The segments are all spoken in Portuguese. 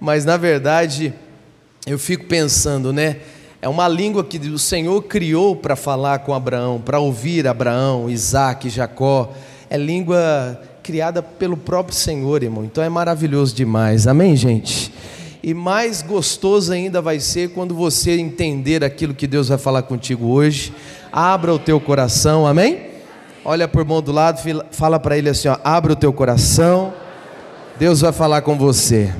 Mas na verdade, eu fico pensando, né? É uma língua que o Senhor criou para falar com Abraão, para ouvir Abraão, Isaac, Jacó. É língua criada pelo próprio Senhor, irmão. Então é maravilhoso demais. Amém, gente? E mais gostoso ainda vai ser quando você entender aquilo que Deus vai falar contigo hoje. Abra o teu coração, amém? Olha para o do lado, fala para ele assim: ó, abra o teu coração, Deus vai falar com você.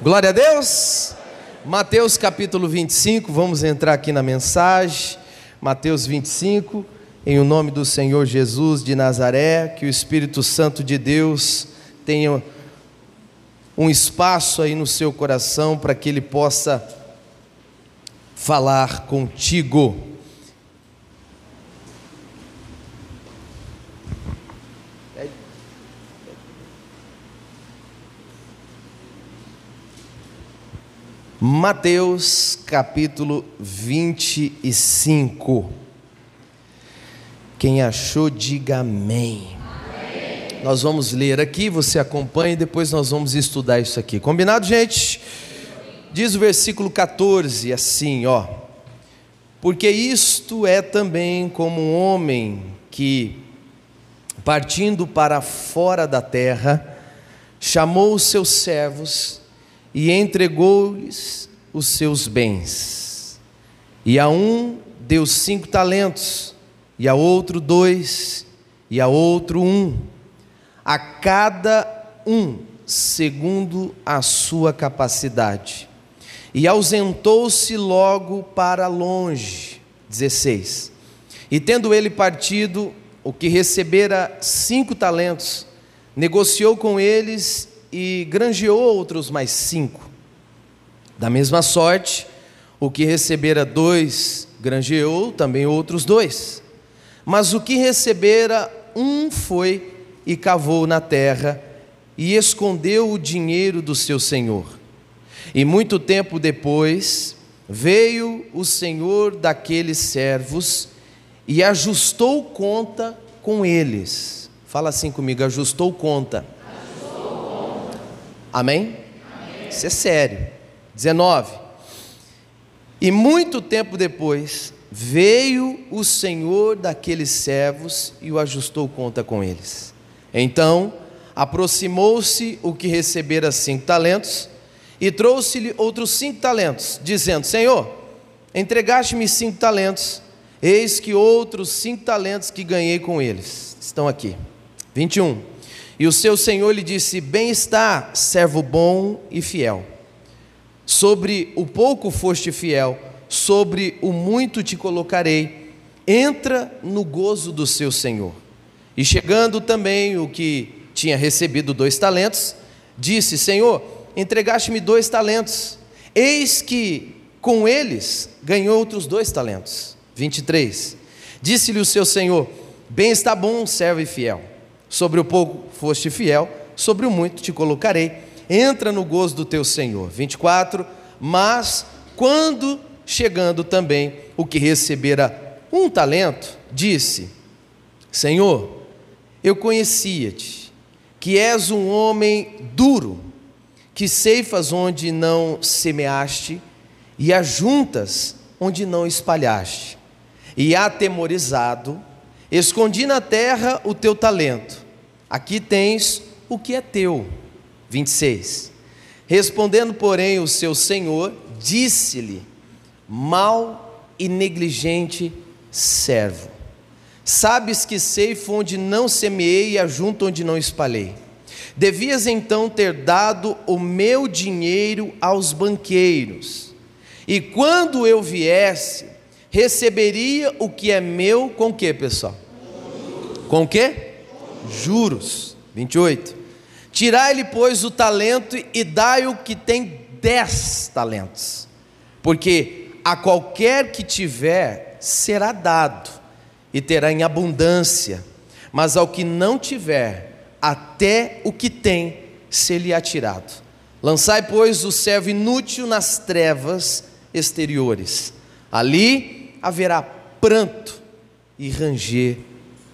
Glória a Deus. Mateus capítulo 25, vamos entrar aqui na mensagem. Mateus 25, em o nome do Senhor Jesus de Nazaré, que o Espírito Santo de Deus tenha um espaço aí no seu coração para que ele possa falar contigo. Mateus capítulo 25. Quem achou, diga amém. amém. Nós vamos ler aqui, você acompanha e depois nós vamos estudar isso aqui. Combinado, gente? Diz o versículo 14 assim, ó. Porque isto é também como um homem que, partindo para fora da terra, chamou os seus servos e entregou-lhes os seus bens. E a um deu cinco talentos, e a outro dois, e a outro um, a cada um segundo a sua capacidade. E ausentou-se logo para longe. 16. E tendo ele partido, o que recebera cinco talentos, negociou com eles e granjeou outros mais cinco. Da mesma sorte, o que recebera dois, granjeou também outros dois. Mas o que recebera um foi e cavou na terra e escondeu o dinheiro do seu senhor. E muito tempo depois, veio o senhor daqueles servos e ajustou conta com eles. Fala assim comigo: ajustou conta Amém? Amém? Isso é sério. 19. E muito tempo depois, veio o senhor daqueles servos e o ajustou conta com eles. Então, aproximou-se o que recebera cinco talentos e trouxe-lhe outros cinco talentos, dizendo: Senhor, entregaste-me cinco talentos, eis que outros cinco talentos que ganhei com eles estão aqui. 21. E o seu senhor lhe disse: Bem está, servo bom e fiel. Sobre o pouco foste fiel, sobre o muito te colocarei. Entra no gozo do seu senhor. E chegando também o que tinha recebido dois talentos, disse: Senhor, entregaste-me dois talentos. Eis que com eles ganhou outros dois talentos. 23. Disse-lhe o seu senhor: Bem está bom, servo e fiel. Sobre o pouco foste fiel, sobre o muito te colocarei. Entra no gozo do teu Senhor. 24. Mas quando chegando também o que recebera um talento, disse: Senhor, eu conhecia-te, que és um homem duro, que ceifas onde não semeaste e ajuntas onde não espalhaste. E atemorizado, Escondi na terra o teu talento, aqui tens o que é teu. 26. Respondendo, porém, o seu senhor, disse-lhe: Mal e negligente servo. Sabes que sei onde não semeei e ajunto onde não espalhei. Devias então ter dado o meu dinheiro aos banqueiros, e quando eu viesse, receberia o que é meu com o que, pessoal? Com o que? Juros. 28. Tirai-lhe, pois, o talento e dai o que tem dez talentos. Porque a qualquer que tiver, será dado, e terá em abundância. Mas ao que não tiver, até o que tem, se lhe atirado. Lançai, pois, o servo inútil nas trevas exteriores. Ali haverá pranto e ranger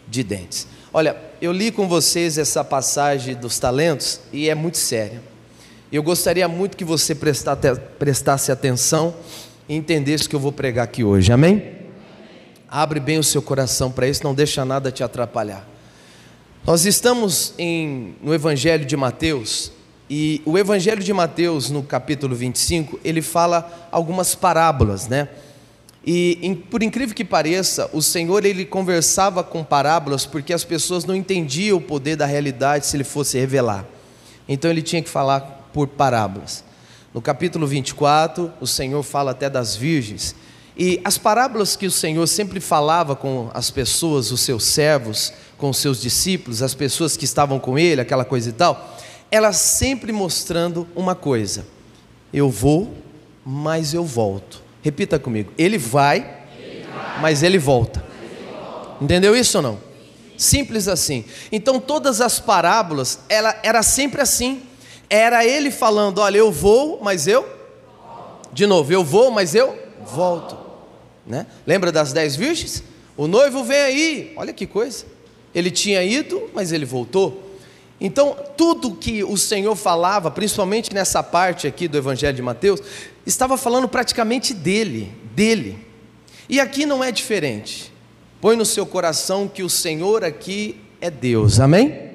de dentes. Olha, eu li com vocês essa passagem dos talentos e é muito séria. Eu gostaria muito que você prestasse atenção e entendesse o que eu vou pregar aqui hoje, amém? Abre bem o seu coração para isso, não deixa nada te atrapalhar. Nós estamos em, no Evangelho de Mateus, e o Evangelho de Mateus, no capítulo 25, ele fala algumas parábolas, né? E por incrível que pareça, o Senhor ele conversava com parábolas porque as pessoas não entendiam o poder da realidade se ele fosse revelar. Então ele tinha que falar por parábolas. No capítulo 24, o Senhor fala até das virgens. E as parábolas que o Senhor sempre falava com as pessoas, os seus servos, com os seus discípulos, as pessoas que estavam com ele, aquela coisa e tal, elas sempre mostrando uma coisa: eu vou, mas eu volto. Repita comigo. Ele vai, ele vai mas, ele volta. mas ele volta. Entendeu isso ou não? Simples assim. Então todas as parábolas, ela era sempre assim. Era ele falando, olha, eu vou, mas eu de novo, eu vou, mas eu volto. Né? Lembra das dez virgens? O noivo vem aí, olha que coisa. Ele tinha ido, mas ele voltou. Então, tudo que o Senhor falava, principalmente nessa parte aqui do Evangelho de Mateus, estava falando praticamente dele, dele. E aqui não é diferente. Põe no seu coração que o Senhor aqui é Deus, amém? amém?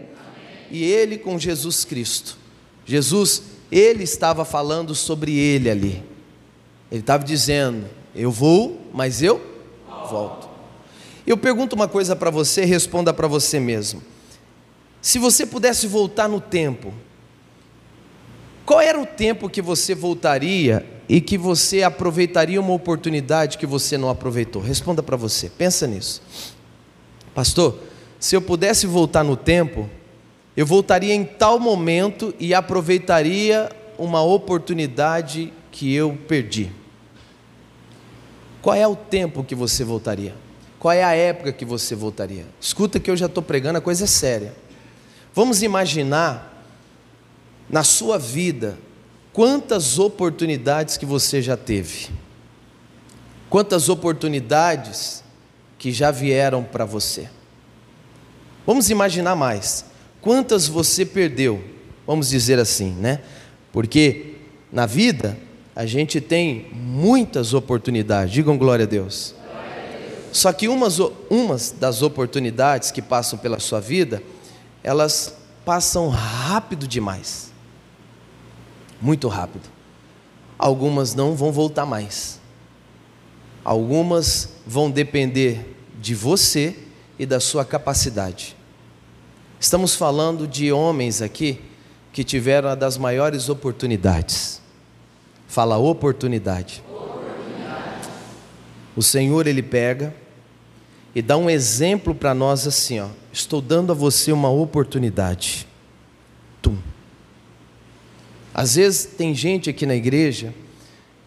E ele com Jesus Cristo. Jesus, ele estava falando sobre ele ali. Ele estava dizendo: Eu vou, mas eu volto. Eu pergunto uma coisa para você, responda para você mesmo. Se você pudesse voltar no tempo, qual era o tempo que você voltaria e que você aproveitaria uma oportunidade que você não aproveitou? Responda para você, pensa nisso. Pastor, se eu pudesse voltar no tempo, eu voltaria em tal momento e aproveitaria uma oportunidade que eu perdi. Qual é o tempo que você voltaria? Qual é a época que você voltaria? Escuta que eu já estou pregando, a coisa é séria. Vamos imaginar na sua vida quantas oportunidades que você já teve. Quantas oportunidades que já vieram para você. Vamos imaginar mais. Quantas você perdeu? Vamos dizer assim, né? Porque na vida a gente tem muitas oportunidades. Digam glória a Deus. Só que umas, umas das oportunidades que passam pela sua vida elas passam rápido demais. Muito rápido. Algumas não vão voltar mais. Algumas vão depender de você e da sua capacidade. Estamos falando de homens aqui que tiveram uma das maiores oportunidades. Fala oportunidade. oportunidade. O Senhor ele pega e dá um exemplo para nós assim, ó. Estou dando a você uma oportunidade. Tum. Às vezes tem gente aqui na igreja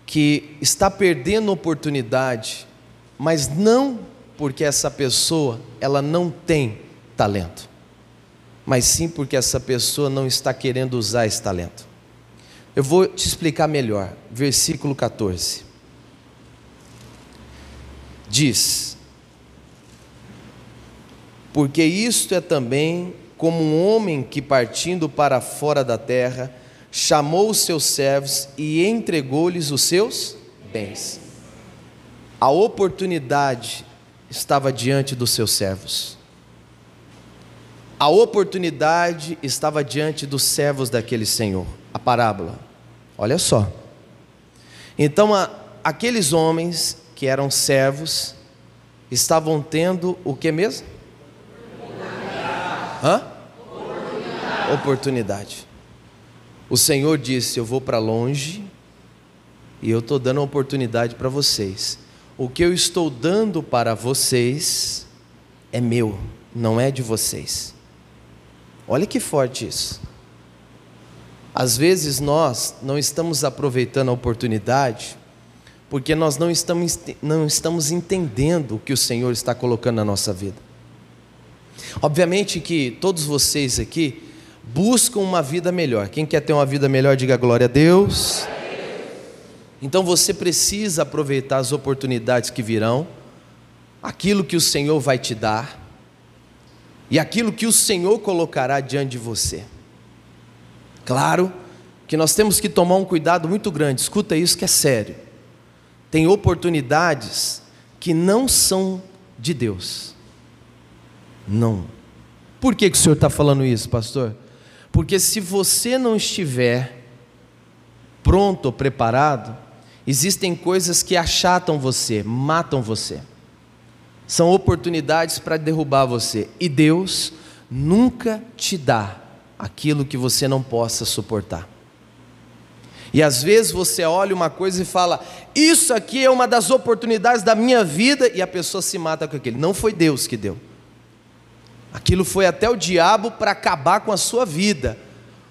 que está perdendo oportunidade, mas não porque essa pessoa ela não tem talento, mas sim porque essa pessoa não está querendo usar esse talento. Eu vou te explicar melhor. Versículo 14. Diz: porque isto é também como um homem que, partindo para fora da terra, chamou os seus servos e entregou-lhes os seus bens. A oportunidade estava diante dos seus servos. A oportunidade estava diante dos servos daquele Senhor. A parábola. Olha só. Então, a, aqueles homens que eram servos estavam tendo o que mesmo? Hã? Oportunidade. Oportunidade. O Senhor disse: Eu vou para longe e eu estou dando oportunidade para vocês. O que eu estou dando para vocês é meu, não é de vocês. Olha que forte isso. Às vezes nós não estamos aproveitando a oportunidade porque nós não estamos, não estamos entendendo o que o Senhor está colocando na nossa vida. Obviamente que todos vocês aqui buscam uma vida melhor. Quem quer ter uma vida melhor, diga glória a Deus. Então você precisa aproveitar as oportunidades que virão, aquilo que o Senhor vai te dar e aquilo que o Senhor colocará diante de você. Claro que nós temos que tomar um cuidado muito grande. Escuta isso que é sério. Tem oportunidades que não são de Deus. Não. Por que, que o senhor está falando isso, pastor? Porque se você não estiver pronto ou preparado, existem coisas que achatam você, matam você. São oportunidades para derrubar você. E Deus nunca te dá aquilo que você não possa suportar. E às vezes você olha uma coisa e fala: Isso aqui é uma das oportunidades da minha vida, e a pessoa se mata com aquilo. Não foi Deus que deu. Aquilo foi até o diabo para acabar com a sua vida.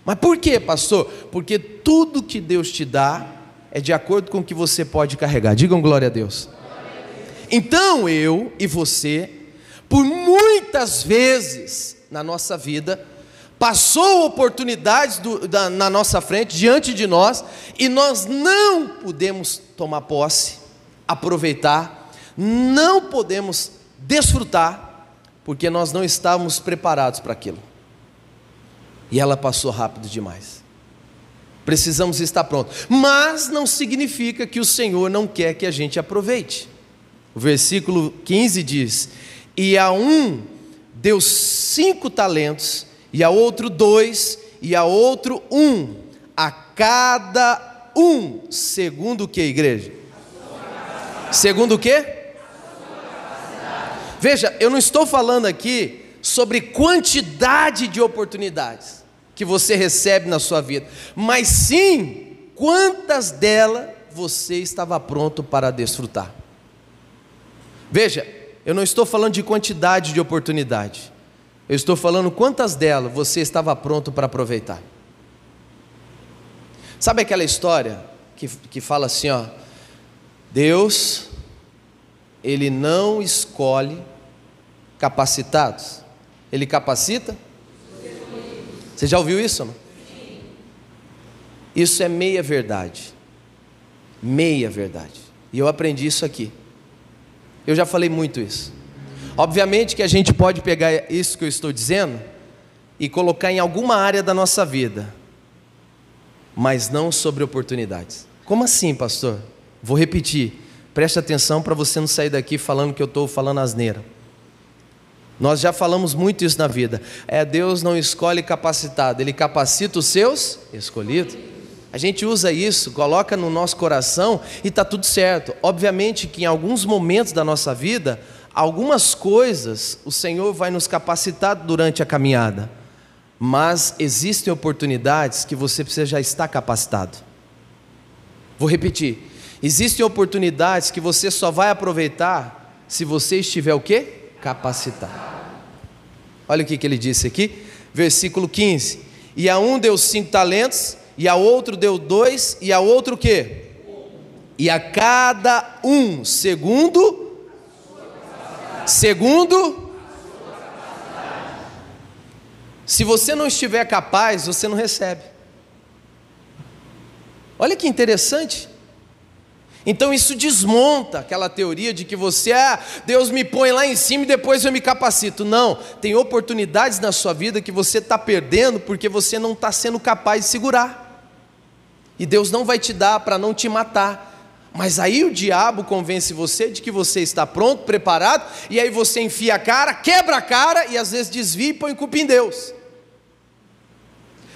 Mas por quê, pastor? Porque tudo que Deus te dá é de acordo com o que você pode carregar. Digam glória a Deus. Então eu e você, por muitas vezes na nossa vida, passou oportunidades do, da, na nossa frente, diante de nós, e nós não podemos tomar posse, aproveitar, não podemos desfrutar, porque nós não estávamos preparados para aquilo. E ela passou rápido demais. Precisamos estar prontos. Mas não significa que o Senhor não quer que a gente aproveite. O versículo 15 diz: E a um deu cinco talentos e a outro dois, e a outro um, a cada um, segundo o que, igreja? Segundo o que? Veja, eu não estou falando aqui sobre quantidade de oportunidades que você recebe na sua vida, mas sim quantas delas você estava pronto para desfrutar. Veja, eu não estou falando de quantidade de oportunidade, eu estou falando quantas delas você estava pronto para aproveitar. Sabe aquela história que, que fala assim, ó, Deus, Ele não escolhe capacitados, Ele capacita? Você já ouviu isso? Não? Isso é meia verdade. Meia verdade. E eu aprendi isso aqui. Eu já falei muito isso. Obviamente que a gente pode pegar isso que eu estou dizendo e colocar em alguma área da nossa vida, mas não sobre oportunidades. Como assim, pastor? Vou repetir. Preste atenção para você não sair daqui falando que eu estou falando asneira. Nós já falamos muito isso na vida. É Deus não escolhe capacitado, Ele capacita os seus escolhidos. A gente usa isso, coloca no nosso coração e está tudo certo. Obviamente que em alguns momentos da nossa vida Algumas coisas o Senhor vai nos capacitar durante a caminhada, mas existem oportunidades que você precisa já estar capacitado. Vou repetir. Existem oportunidades que você só vai aproveitar se você estiver o quê? Capacitado. Olha o que, que ele disse aqui, versículo 15. E a um deu cinco talentos, e a outro deu dois, e a outro o quê? E a cada um, segundo Segundo, se você não estiver capaz, você não recebe. Olha que interessante. Então isso desmonta aquela teoria de que você, ah, Deus me põe lá em cima e depois eu me capacito. Não, tem oportunidades na sua vida que você está perdendo porque você não está sendo capaz de segurar. E Deus não vai te dar para não te matar. Mas aí o diabo convence você de que você está pronto, preparado, e aí você enfia a cara, quebra a cara e às vezes desvia e põe culpa em Deus.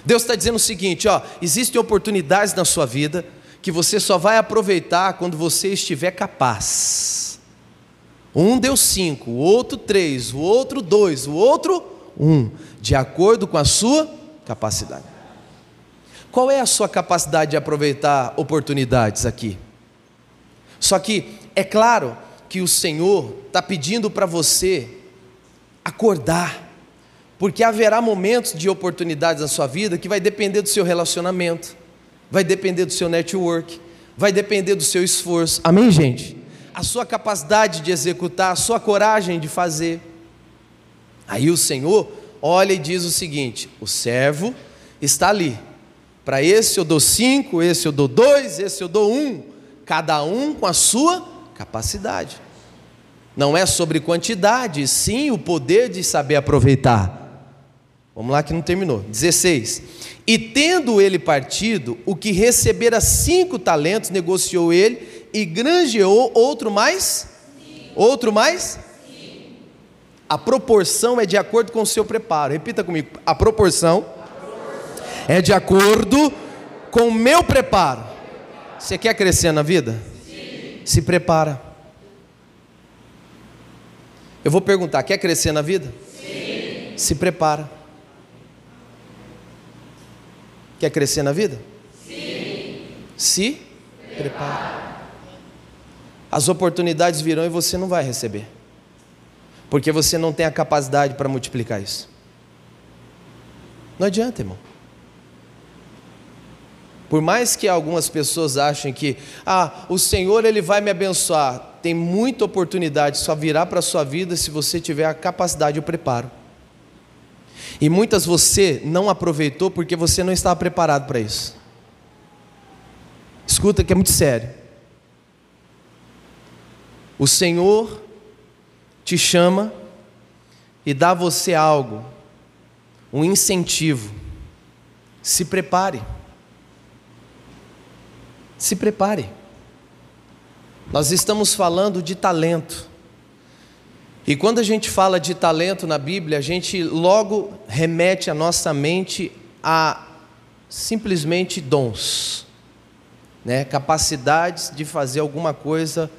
Deus está dizendo o seguinte: ó, existem oportunidades na sua vida que você só vai aproveitar quando você estiver capaz. Um deu cinco, o outro três, o outro dois, o outro um, de acordo com a sua capacidade. Qual é a sua capacidade de aproveitar oportunidades aqui? Só que é claro que o Senhor está pedindo para você acordar, porque haverá momentos de oportunidades na sua vida que vai depender do seu relacionamento, vai depender do seu network, vai depender do seu esforço. Amém, gente? A sua capacidade de executar, a sua coragem de fazer. Aí o Senhor olha e diz o seguinte: o servo está ali. Para esse eu dou cinco, esse eu dou dois, esse eu dou um cada um com a sua capacidade. Não é sobre quantidade, sim o poder de saber aproveitar. Vamos lá que não terminou. 16. E tendo ele partido, o que recebera cinco talentos, negociou ele e granjeou outro mais? Sim. Outro mais? Sim. A proporção é de acordo com o seu preparo. Repita comigo. A proporção, A proporção. é de acordo com o meu preparo. Você quer crescer na vida? Sim. Se prepara. Eu vou perguntar: quer crescer na vida? Sim. Se prepara. Quer crescer na vida? Sim. Se prepara. As oportunidades virão e você não vai receber. Porque você não tem a capacidade para multiplicar isso. Não adianta, irmão. Por mais que algumas pessoas achem que, ah, o Senhor ele vai me abençoar, tem muita oportunidade só virá para a sua vida se você tiver a capacidade e o preparo. E muitas você não aproveitou porque você não estava preparado para isso. Escuta que é muito sério. O Senhor te chama e dá a você algo, um incentivo. Se prepare. Se prepare. Nós estamos falando de talento. E quando a gente fala de talento na Bíblia, a gente logo remete a nossa mente a simplesmente dons, né? capacidades de fazer alguma coisa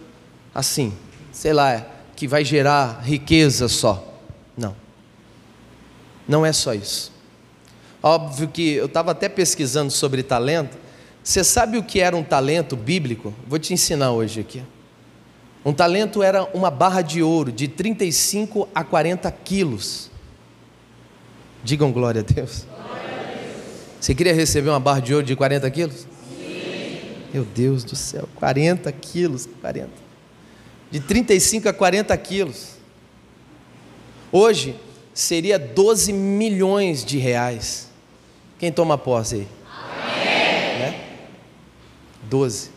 assim, sei lá, que vai gerar riqueza só. Não, não é só isso. Óbvio que eu estava até pesquisando sobre talento. Você sabe o que era um talento bíblico? Vou te ensinar hoje aqui. Um talento era uma barra de ouro de 35 a 40 quilos. Digam glória a Deus. Você queria receber uma barra de ouro de 40 quilos? Sim. Meu Deus do céu, 40 quilos, 40. De 35 a 40 quilos. Hoje seria 12 milhões de reais. Quem toma posse aí? Amém. Né? 12.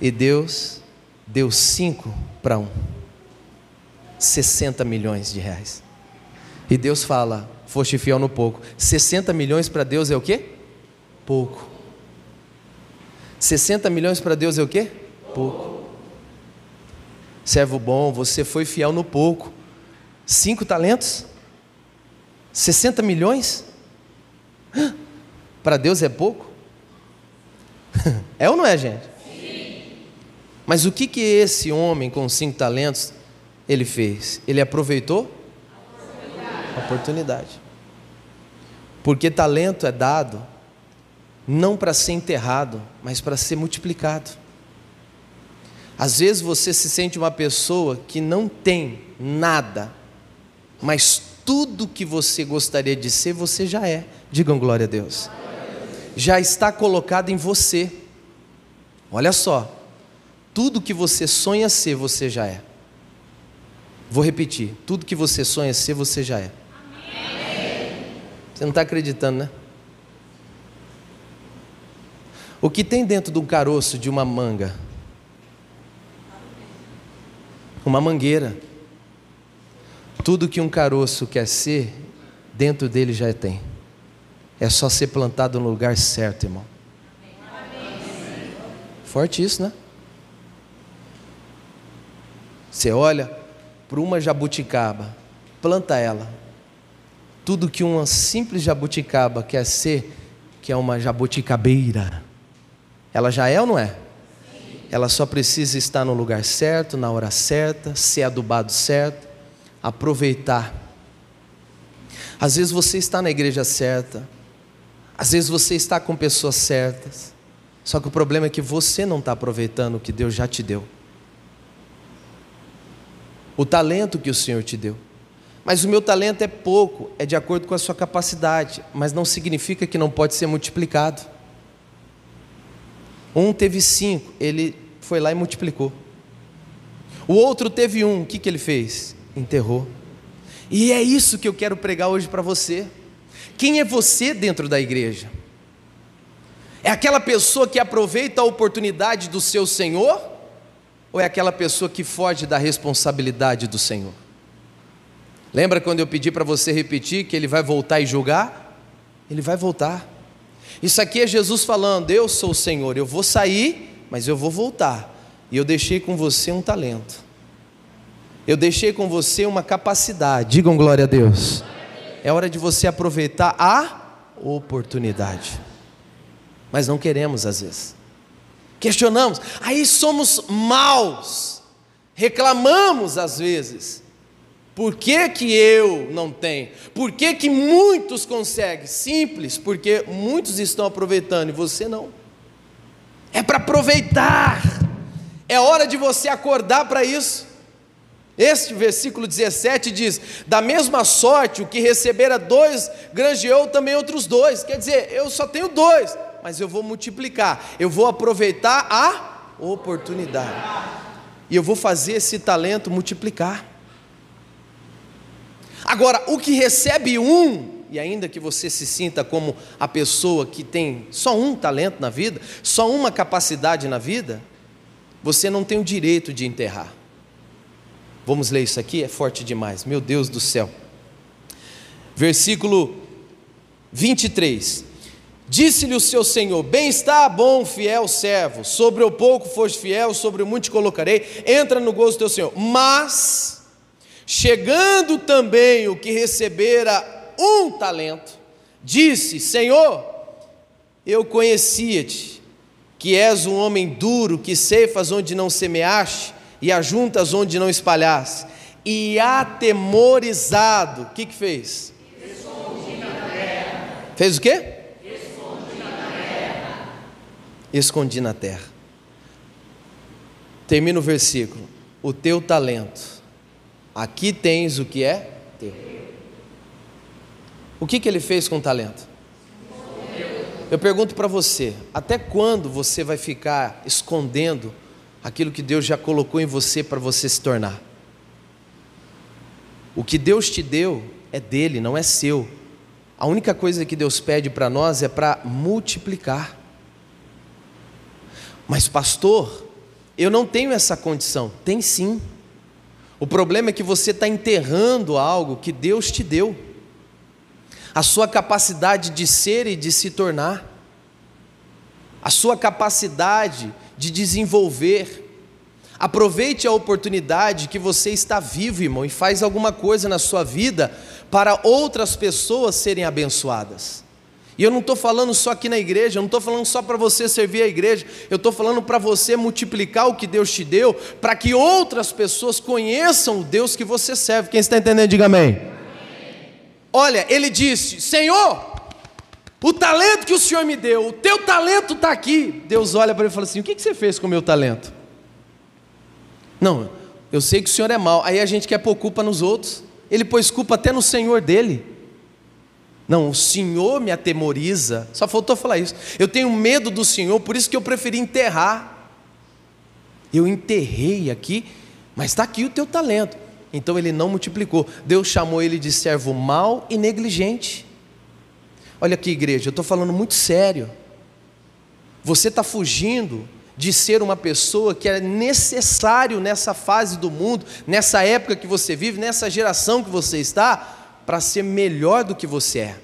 E Deus deu cinco para um. 60 milhões de reais. E Deus fala: foste fiel no pouco. 60 milhões para Deus é o quê? Pouco. 60 milhões para Deus é o quê? Pouco. Servo bom, você foi fiel no pouco. Cinco talentos? 60 milhões? Para Deus é pouco? É ou não é, gente? Mas o que, que esse homem com cinco talentos ele fez? Ele aproveitou a oportunidade. Porque talento é dado não para ser enterrado, mas para ser multiplicado. Às vezes você se sente uma pessoa que não tem nada, mas tudo que você gostaria de ser, você já é. Digam glória a Deus. Já está colocado em você. Olha só, tudo que você sonha ser, você já é. Vou repetir: tudo que você sonha ser, você já é. Você não está acreditando, né? O que tem dentro de um caroço de uma manga? Uma mangueira. Tudo que um caroço quer ser, dentro dele já tem. É só ser plantado no lugar certo, irmão. Forte isso, né? Você olha para uma jabuticaba, planta ela. Tudo que uma simples jabuticaba quer ser, que é uma jabuticabeira, ela já é ou não é? Ela só precisa estar no lugar certo, na hora certa, ser adubado certo, aproveitar. Às vezes você está na igreja certa, às vezes você está com pessoas certas, só que o problema é que você não está aproveitando o que Deus já te deu o talento que o Senhor te deu. Mas o meu talento é pouco, é de acordo com a sua capacidade, mas não significa que não pode ser multiplicado. Um teve cinco, ele foi lá e multiplicou. O outro teve um, o que, que ele fez? Enterrou. E é isso que eu quero pregar hoje para você. Quem é você dentro da igreja? É aquela pessoa que aproveita a oportunidade do seu Senhor? Ou é aquela pessoa que foge da responsabilidade do Senhor? Lembra quando eu pedi para você repetir que ele vai voltar e julgar? Ele vai voltar. Isso aqui é Jesus falando: Eu sou o Senhor, eu vou sair, mas eu vou voltar. E eu deixei com você um talento. Eu deixei com você uma capacidade. Digam glória a Deus. É hora de você aproveitar a oportunidade. Mas não queremos às vezes. Questionamos, aí somos maus. Reclamamos às vezes. Por que, que eu não tenho? Por que, que muitos conseguem? Simples, porque muitos estão aproveitando e você não. É para aproveitar. É hora de você acordar para isso. Este versículo 17 diz: Da mesma sorte, o que recebera dois, granjeou também outros dois. Quer dizer, eu só tenho dois, mas eu vou multiplicar, eu vou aproveitar a oportunidade, e eu vou fazer esse talento multiplicar. Agora, o que recebe um, e ainda que você se sinta como a pessoa que tem só um talento na vida, só uma capacidade na vida, você não tem o direito de enterrar. Vamos ler isso aqui? É forte demais, meu Deus do céu. Versículo 23. Disse-lhe o seu senhor: Bem está, bom, fiel servo, sobre o pouco foste fiel, sobre o muito te colocarei, entra no gozo do teu senhor. Mas, chegando também o que recebera um talento, disse: Senhor, eu conhecia-te, que és um homem duro, que ceifas onde não semeaste, e ajuntas onde não espalhaste, e atemorizado, o que que fez? Fez o quê? Escondi na terra. Termina o versículo: O teu talento, aqui tens o que é teu. O que, que ele fez com o talento? Eu pergunto para você: até quando você vai ficar escondendo aquilo que Deus já colocou em você para você se tornar? O que Deus te deu é dele, não é seu. A única coisa que Deus pede para nós é para multiplicar. Mas, pastor, eu não tenho essa condição. Tem sim. O problema é que você está enterrando algo que Deus te deu, a sua capacidade de ser e de se tornar, a sua capacidade de desenvolver. Aproveite a oportunidade que você está vivo, irmão, e faz alguma coisa na sua vida para outras pessoas serem abençoadas. E eu não estou falando só aqui na igreja, eu não estou falando só para você servir a igreja, eu estou falando para você multiplicar o que Deus te deu, para que outras pessoas conheçam o Deus que você serve. Quem está entendendo, diga amém. Olha, ele disse: Senhor, o talento que o Senhor me deu, o teu talento está aqui. Deus olha para ele e fala assim: O que, que você fez com o meu talento? Não, eu sei que o Senhor é mau. Aí a gente quer pôr culpa nos outros. Ele pôs culpa até no Senhor dele. Não, o Senhor me atemoriza. Só faltou falar isso. Eu tenho medo do Senhor, por isso que eu preferi enterrar. Eu enterrei aqui, mas está aqui o teu talento. Então ele não multiplicou. Deus chamou ele de servo mau e negligente. Olha aqui, igreja, eu estou falando muito sério. Você está fugindo de ser uma pessoa que é necessário nessa fase do mundo, nessa época que você vive, nessa geração que você está, para ser melhor do que você é.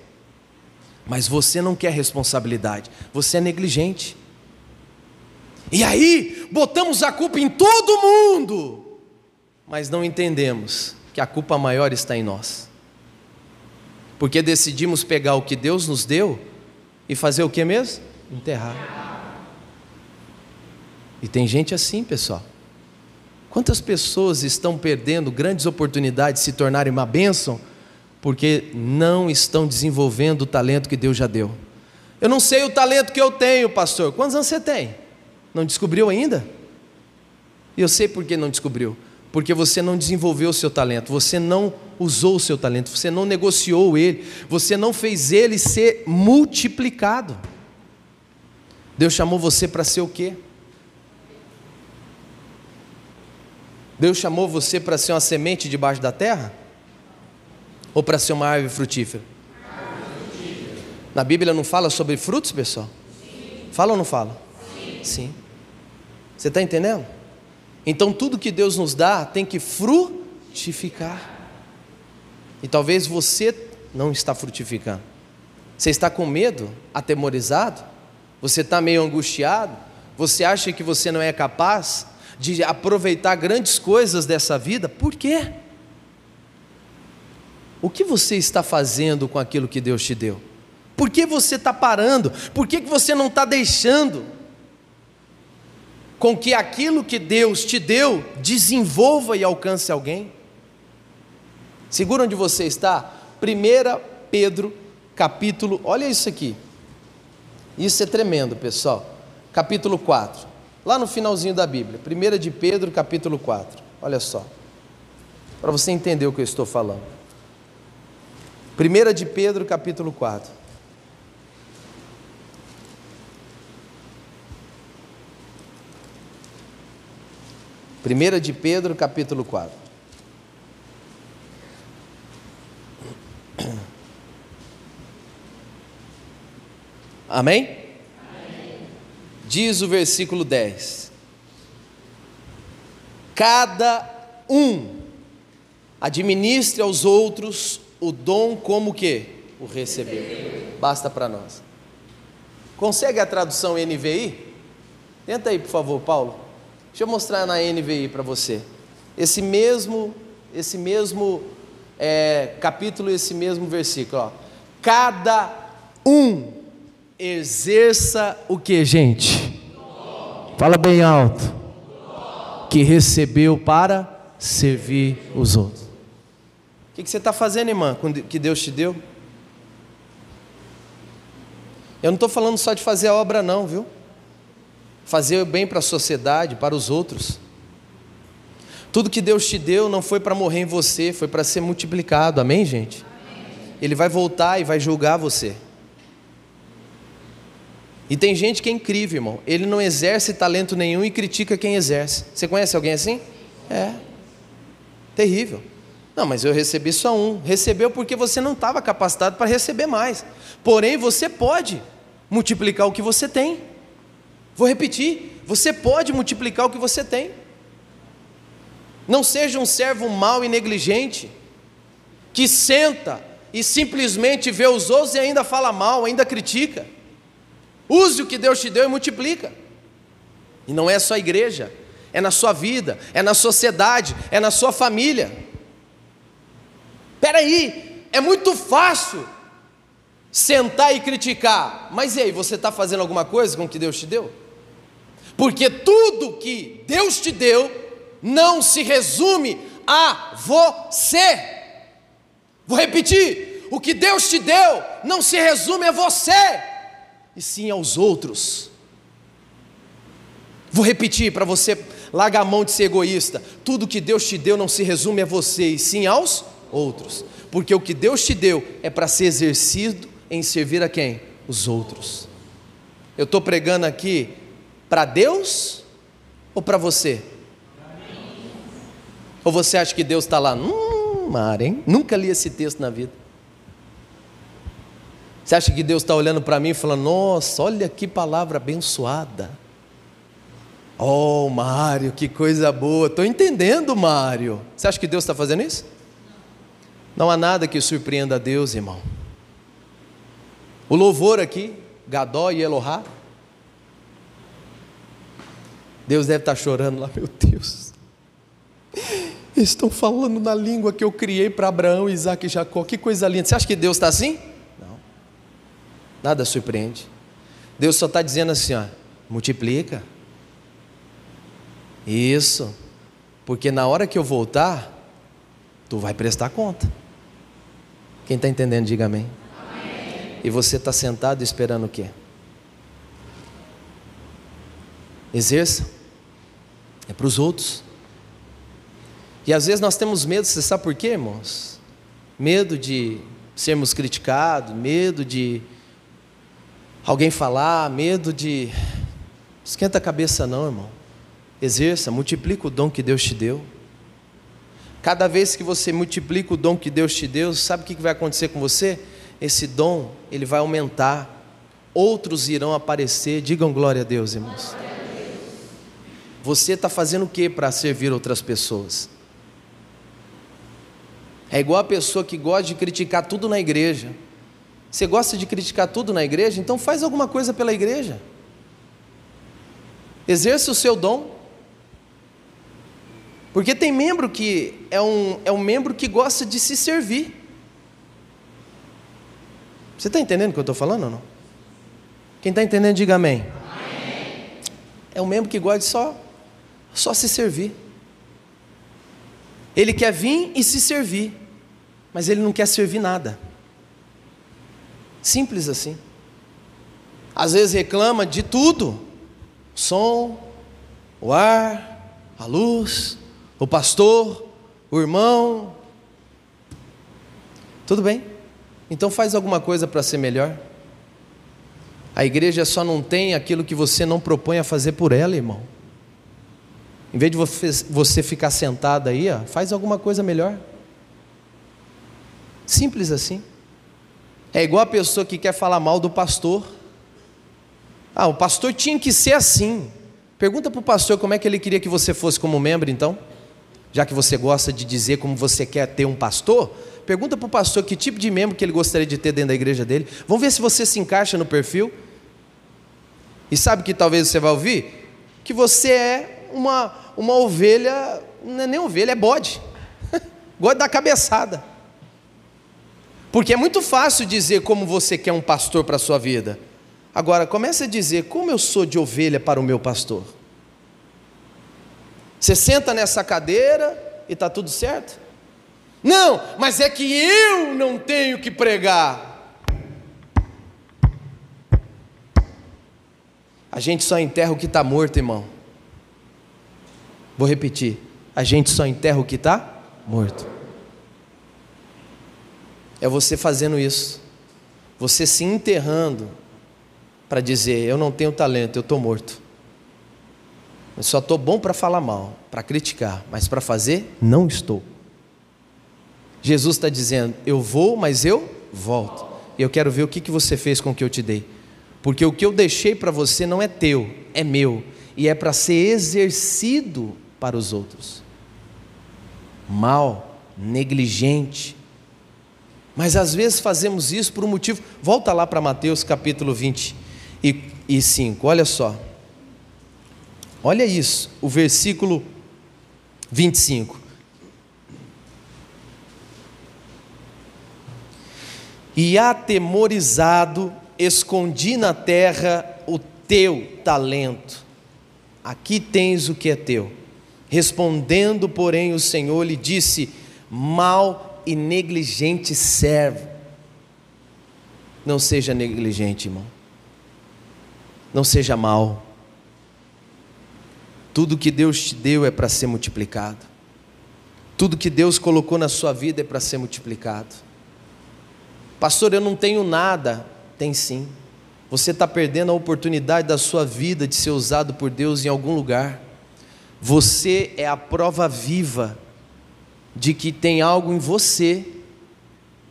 Mas você não quer responsabilidade, você é negligente. E aí, botamos a culpa em todo mundo, mas não entendemos que a culpa maior está em nós. Porque decidimos pegar o que Deus nos deu e fazer o que mesmo? Enterrar. E tem gente assim, pessoal. Quantas pessoas estão perdendo grandes oportunidades de se tornarem uma bênção? Porque não estão desenvolvendo o talento que Deus já deu. Eu não sei o talento que eu tenho, pastor. Quantos anos você tem? Não descobriu ainda? E eu sei por que não descobriu. Porque você não desenvolveu o seu talento, você não usou o seu talento, você não negociou ele, você não fez ele ser multiplicado. Deus chamou você para ser o quê? Deus chamou você para ser uma semente debaixo da terra? Ou para ser uma árvore frutífera? Na Bíblia não fala sobre frutos, pessoal? Fala ou não fala? Sim. Sim. Você está entendendo? Então tudo que Deus nos dá tem que frutificar. E talvez você não está frutificando. Você está com medo, atemorizado? Você está meio angustiado? Você acha que você não é capaz de aproveitar grandes coisas dessa vida? Por quê? O que você está fazendo com aquilo que Deus te deu? Por que você está parando? Por que, que você não está deixando com que aquilo que Deus te deu desenvolva e alcance alguém? Segura onde você está. 1 Pedro, capítulo, olha isso aqui. Isso é tremendo, pessoal. Capítulo 4. Lá no finalzinho da Bíblia. 1 de Pedro, capítulo 4. Olha só. Para você entender o que eu estou falando. 1 de Pedro, capítulo 4. Primeira de Pedro, capítulo 4. Amém? Amém? Diz o versículo 10: Cada um administre aos outros o dom como que o recebeu. Basta para nós. Consegue a tradução NVI? Tenta aí, por favor, Paulo. Deixa eu mostrar na NVI para você. Esse mesmo, esse mesmo é, capítulo, esse mesmo versículo. Ó. Cada um exerça o que, gente? Fala bem alto. Que recebeu para servir os outros. O que, você está fazendo, irmã, com que Deus te deu? Eu não estou falando só de fazer a obra, não, viu? Fazer o bem para a sociedade, para os outros. Tudo que Deus te deu não foi para morrer em você, foi para ser multiplicado, amém, gente? Ele vai voltar e vai julgar você. E tem gente que é incrível, irmão. Ele não exerce talento nenhum e critica quem exerce. Você conhece alguém assim? É. Terrível. Não, mas eu recebi só um. Recebeu porque você não estava capacitado para receber mais. Porém, você pode multiplicar o que você tem. Vou repetir: você pode multiplicar o que você tem. Não seja um servo mau e negligente, que senta e simplesmente vê os outros e ainda fala mal, ainda critica. Use o que Deus te deu e multiplica. E não é só a igreja, é na sua vida, é na sociedade, é na sua família. Espera aí, é muito fácil sentar e criticar, mas e aí, você está fazendo alguma coisa com o que Deus te deu? Porque tudo que Deus te deu não se resume a você. Vou repetir: o que Deus te deu não se resume a você e sim aos outros. Vou repetir para você, larga a mão de ser egoísta. Tudo que Deus te deu não se resume a você, e sim aos outros. Porque o que Deus te deu é para ser exercido em servir a quem? Os outros. Eu estou pregando aqui para Deus ou para você? Ou você acha que Deus está lá? Hum, mar, hein? Nunca li esse texto na vida. Você acha que Deus está olhando para mim e falando: Nossa, olha que palavra abençoada. Oh, Mário, que coisa boa. Estou entendendo, Mário. Você acha que Deus está fazendo isso? Não há nada que surpreenda a Deus, irmão. O louvor aqui, Gadó e Elohá. Deus deve estar chorando lá, meu Deus. Estão falando na língua que eu criei para Abraão, Isaac e Jacó. Que coisa linda. Você acha que Deus está assim? Nada surpreende. Deus só está dizendo assim: ó, multiplica. Isso. Porque na hora que eu voltar, tu vai prestar conta. Quem está entendendo, diga amém. amém. E você está sentado esperando o quê? Exerça. É para os outros. E às vezes nós temos medo, você sabe por quê, irmãos? Medo de sermos criticados, medo de alguém falar, medo de. Esquenta a cabeça, não, irmão. Exerça, multiplica o dom que Deus te deu. Cada vez que você multiplica o dom que Deus te deu, sabe o que vai acontecer com você? Esse dom, ele vai aumentar. Outros irão aparecer. Digam glória a Deus, irmãos. Você está fazendo o que para servir outras pessoas? É igual a pessoa que gosta de criticar tudo na igreja. Você gosta de criticar tudo na igreja? Então faz alguma coisa pela igreja. Exerça o seu dom. Porque tem membro que é um, é um membro que gosta de se servir. Você está entendendo o que eu estou falando ou não? Quem está entendendo, diga amém. amém. É um membro que gosta de só, só se servir. Ele quer vir e se servir, mas ele não quer servir nada. Simples assim. Às vezes reclama de tudo: o som, o ar, a luz, o pastor, o irmão. Tudo bem? Então faz alguma coisa para ser melhor. A igreja só não tem aquilo que você não propõe a fazer por ela, irmão. Em vez de você ficar sentado aí, ó, faz alguma coisa melhor. Simples assim. É igual a pessoa que quer falar mal do pastor. Ah, o pastor tinha que ser assim. Pergunta para o pastor como é que ele queria que você fosse como membro, então. Já que você gosta de dizer como você quer ter um pastor, pergunta para o pastor que tipo de membro que ele gostaria de ter dentro da igreja dele. Vamos ver se você se encaixa no perfil. E sabe que talvez você vai ouvir? Que você é uma, uma ovelha, não é nem ovelha, é bode. Gosta da cabeçada. Porque é muito fácil dizer como você quer um pastor para a sua vida. Agora, comece a dizer como eu sou de ovelha para o meu pastor. Você senta nessa cadeira e está tudo certo? Não, mas é que eu não tenho que pregar. A gente só enterra o que está morto, irmão. Vou repetir: a gente só enterra o que está morto. É você fazendo isso, você se enterrando para dizer: Eu não tenho talento, eu estou morto. Eu só estou bom para falar mal, para criticar, mas para fazer, não estou. Jesus está dizendo: Eu vou, mas eu volto. E eu quero ver o que, que você fez com o que eu te dei. Porque o que eu deixei para você não é teu, é meu. E é para ser exercido para os outros. Mal, negligente, mas às vezes fazemos isso por um motivo. Volta lá para Mateus capítulo 25, olha só. Olha isso, o versículo 25. E atemorizado, escondi na terra o teu talento. Aqui tens o que é teu. Respondendo, porém, o Senhor lhe disse: Mal e negligente servo. Não seja negligente, irmão. Não seja mal. Tudo que Deus te deu é para ser multiplicado. Tudo que Deus colocou na sua vida é para ser multiplicado. Pastor, eu não tenho nada. Tem sim. Você está perdendo a oportunidade da sua vida de ser usado por Deus em algum lugar. Você é a prova viva de que tem algo em você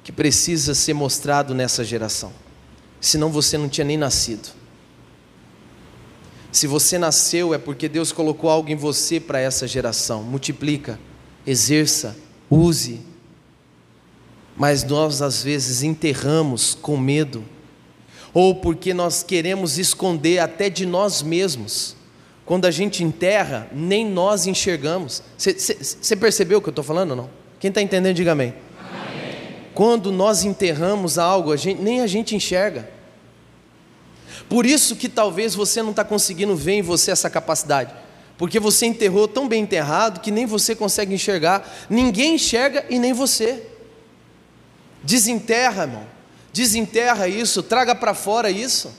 que precisa ser mostrado nessa geração. Senão você não tinha nem nascido. Se você nasceu é porque Deus colocou algo em você para essa geração. Multiplica, exerça, use. Mas nós às vezes enterramos com medo, ou porque nós queremos esconder até de nós mesmos quando a gente enterra, nem nós enxergamos. Você percebeu o que eu estou falando ou não? Quem está entendendo, diga amém. amém. Quando nós enterramos algo, a gente, nem a gente enxerga. Por isso que talvez você não está conseguindo ver em você essa capacidade. Porque você enterrou tão bem enterrado que nem você consegue enxergar. Ninguém enxerga e nem você. Desenterra, irmão. Desenterra isso, traga para fora isso.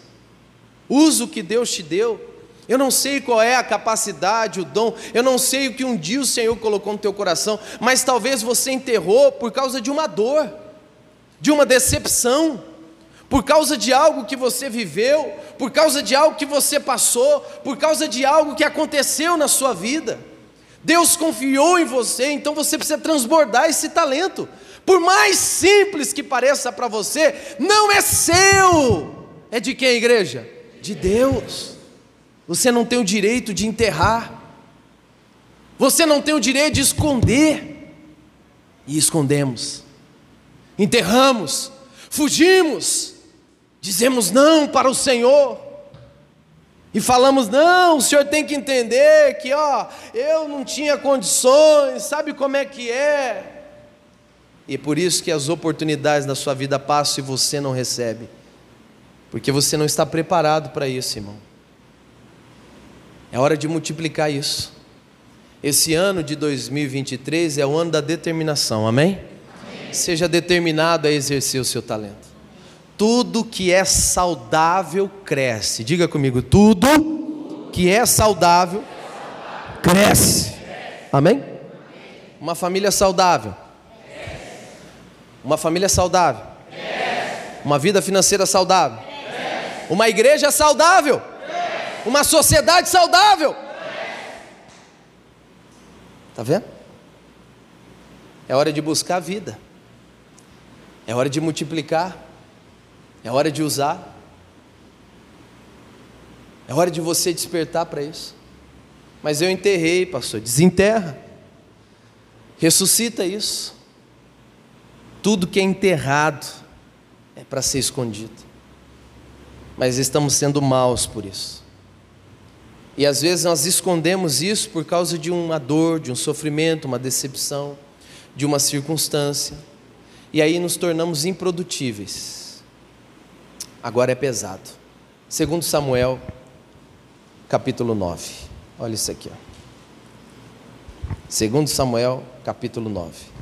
Usa o que Deus te deu. Eu não sei qual é a capacidade, o dom, eu não sei o que um dia o Senhor colocou no teu coração, mas talvez você enterrou por causa de uma dor, de uma decepção, por causa de algo que você viveu, por causa de algo que você passou, por causa de algo que aconteceu na sua vida. Deus confiou em você, então você precisa transbordar esse talento. Por mais simples que pareça para você, não é seu. É de quem, igreja? De Deus. Você não tem o direito de enterrar. Você não tem o direito de esconder. E escondemos. enterramos, fugimos, dizemos não para o Senhor. E falamos, não, o senhor tem que entender que, ó, eu não tinha condições, sabe como é que é? E é por isso que as oportunidades na sua vida passam e você não recebe, porque você não está preparado para isso, irmão. É hora de multiplicar isso. Esse ano de 2023 é o ano da determinação, amém? amém? Seja determinado a exercer o seu talento. Tudo que é saudável cresce. Diga comigo, tudo que é saudável cresce. Amém? Uma família saudável. Uma família saudável. Uma vida financeira saudável. Uma igreja saudável. Uma sociedade saudável. Está vendo? É hora de buscar a vida. É hora de multiplicar. É hora de usar. É hora de você despertar para isso. Mas eu enterrei, pastor. Desenterra. Ressuscita isso. Tudo que é enterrado é para ser escondido. Mas estamos sendo maus por isso. E às vezes nós escondemos isso por causa de uma dor, de um sofrimento, uma decepção, de uma circunstância. E aí nos tornamos improdutíveis agora é pesado. Segundo Samuel, capítulo 9. Olha isso aqui, ó. Segundo Samuel, capítulo 9.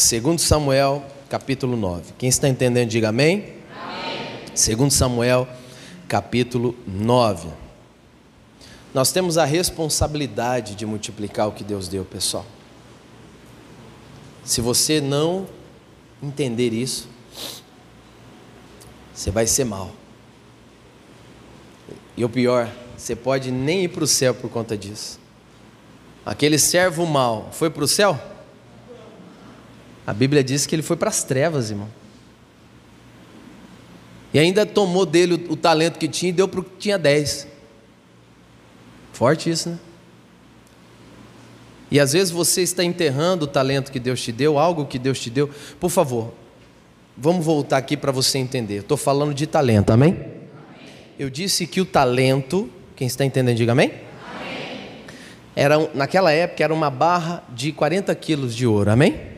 Segundo Samuel, capítulo 9. Quem está entendendo, diga amém. amém. Segundo Samuel, capítulo 9. Nós temos a responsabilidade de multiplicar o que Deus deu, pessoal. Se você não entender isso, você vai ser mal. E o pior, você pode nem ir para o céu por conta disso. Aquele servo mal foi para o céu? A Bíblia diz que ele foi para as trevas, irmão. E ainda tomou dele o, talento que tinha e deu para o que tinha dez. Forte isso, né? E às vezes você está enterrando o talento que Deus te deu, algo que Deus te deu. Por favor, vamos voltar aqui para você entender. Estou falando de talento, amém? amém? Eu disse que o talento, quem está entendendo, diga amém? amém? Era, naquela época era uma barra de 40 quilos de ouro, amém?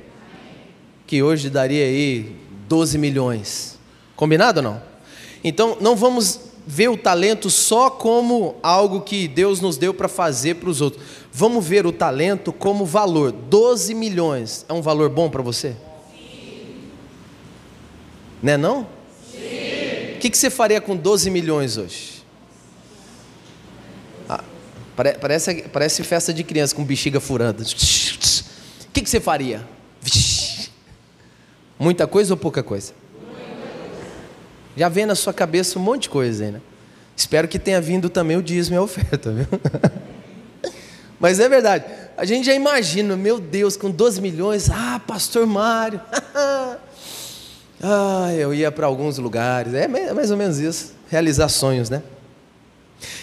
Que hoje daria aí 12 milhões. Combinado ou não? Então, não vamos ver o talento só como algo que Deus nos deu para fazer para os outros. Vamos ver o talento como valor. 12 milhões é um valor bom para você? Sim. Né não? Sim. O que, que você faria com 12 milhões hoje? Ah, parece, parece festa de criança com bexiga furando. O que, que você faria? Muita coisa ou pouca coisa? Já vem na sua cabeça um monte de coisa aí, né? Espero que tenha vindo também o dízimo e a oferta, viu? Mas é verdade. A gente já imagina, meu Deus, com 12 milhões, ah, pastor Mário. ah, eu ia para alguns lugares. É mais ou menos isso. Realizar sonhos, né?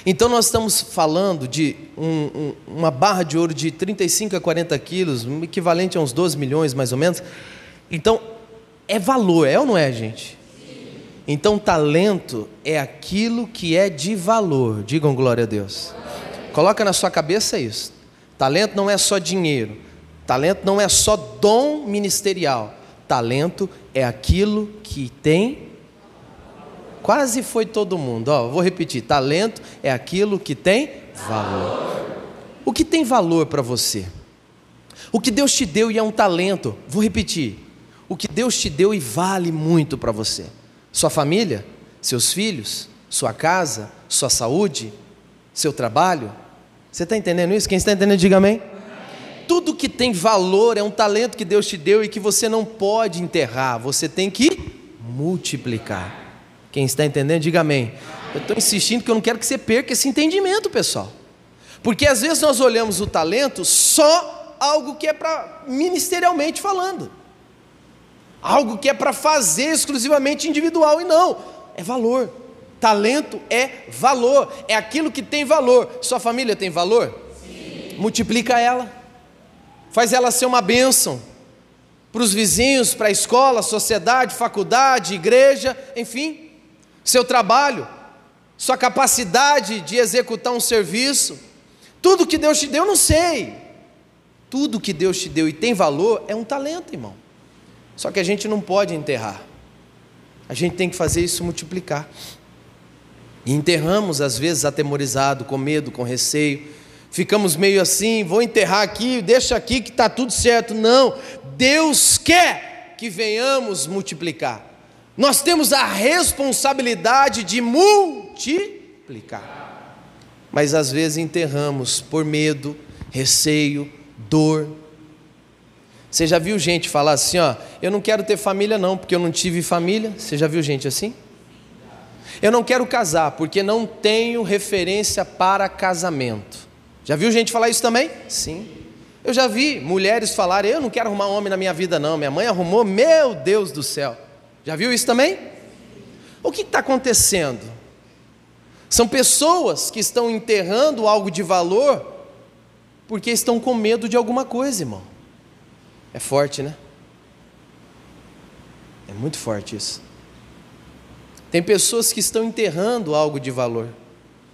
Então nós estamos falando de um, um, uma barra de ouro de 35 a 40 quilos, equivalente a uns 12 milhões mais ou menos. Então, é valor, é ou não é, gente? Então, talento é aquilo que é de valor. Digam glória a Deus. Coloca na sua cabeça isso. Talento não é só dinheiro. Talento não é só dom ministerial. Talento é aquilo que tem. Quase foi todo mundo. Ó, vou repetir. Talento é aquilo que tem valor. O que tem valor para você? O que Deus te deu e é um talento. Vou repetir o que Deus te deu e vale muito para você. Sua família, seus filhos, sua casa, sua saúde, seu trabalho. Você está entendendo isso? Quem está entendendo, diga amém. Tudo que tem valor é um talento que Deus te deu e que você não pode enterrar, você tem que multiplicar. Quem está entendendo, diga amém. Eu estou insistindo que eu não quero que você perca esse entendimento, pessoal. Porque às vezes nós olhamos o talento só algo que é para ministerialmente falando. Algo que é para fazer exclusivamente individual e não, é valor. Talento é valor, é aquilo que tem valor. Sua família tem valor? Sim. Multiplica ela, faz ela ser uma bênção para os vizinhos, para a escola, sociedade, faculdade, igreja, enfim, seu trabalho, sua capacidade de executar um serviço, tudo que Deus te deu, eu não sei. Tudo que Deus te deu e tem valor é um talento, irmão. Só que a gente não pode enterrar. A gente tem que fazer isso multiplicar. E enterramos, às vezes, atemorizado, com medo, com receio. Ficamos meio assim, vou enterrar aqui, deixa aqui que está tudo certo. Não, Deus quer que venhamos multiplicar. Nós temos a responsabilidade de multiplicar. Mas às vezes enterramos por medo, receio, dor. Você já viu gente falar assim, ó, eu não quero ter família não, porque eu não tive família? Você já viu gente assim? Eu não quero casar, porque não tenho referência para casamento. Já viu gente falar isso também? Sim. Eu já vi mulheres falarem: Eu não quero arrumar homem na minha vida, não. Minha mãe arrumou, meu Deus do céu. Já viu isso também? O que está acontecendo? São pessoas que estão enterrando algo de valor porque estão com medo de alguma coisa, irmão. É forte, né? É muito forte isso. Tem pessoas que estão enterrando algo de valor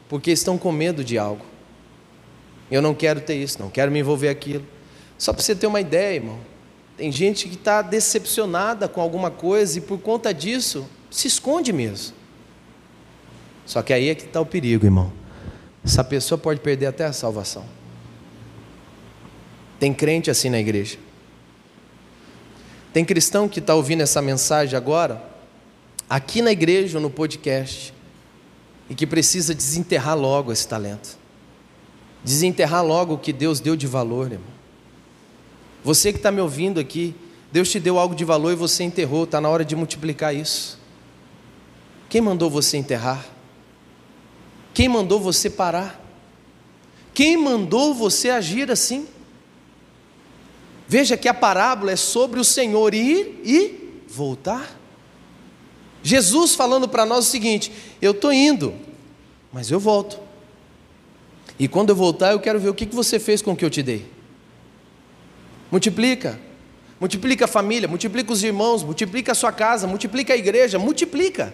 porque estão com medo de algo. Eu não quero ter isso, não quero me envolver aquilo. Só para você ter uma ideia, irmão. Tem gente que está decepcionada com alguma coisa e por conta disso se esconde mesmo. Só que aí é que está o perigo, irmão. Essa pessoa pode perder até a salvação. Tem crente assim na igreja. Tem cristão que está ouvindo essa mensagem agora, aqui na igreja ou no podcast, e que precisa desenterrar logo esse talento desenterrar logo o que Deus deu de valor, irmão. Você que está me ouvindo aqui, Deus te deu algo de valor e você enterrou, está na hora de multiplicar isso. Quem mandou você enterrar? Quem mandou você parar? Quem mandou você agir assim? Veja que a parábola é sobre o Senhor ir e voltar. Jesus falando para nós o seguinte: eu estou indo, mas eu volto. E quando eu voltar, eu quero ver o que você fez com o que eu te dei. Multiplica. Multiplica a família, multiplica os irmãos, multiplica a sua casa, multiplica a igreja, multiplica.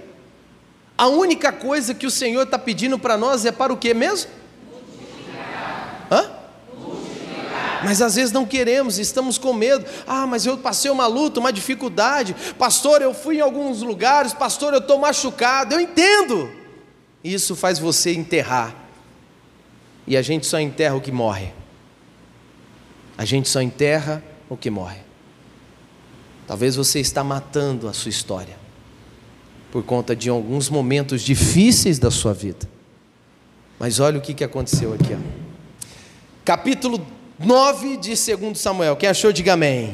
A única coisa que o Senhor está pedindo para nós é para o que mesmo? Multiplicar. Hã? Multiplicar. Mas às vezes não queremos, estamos com medo. Ah, mas eu passei uma luta, uma dificuldade. Pastor, eu fui em alguns lugares. Pastor, eu estou machucado. Eu entendo. Isso faz você enterrar e a gente só enterra o que morre. A gente só enterra o que morre. Talvez você está matando a sua história por conta de alguns momentos difíceis da sua vida. Mas olha o que, aconteceu aqui. Ó. Capítulo 9 de 2 Samuel. Quem achou, diga amém.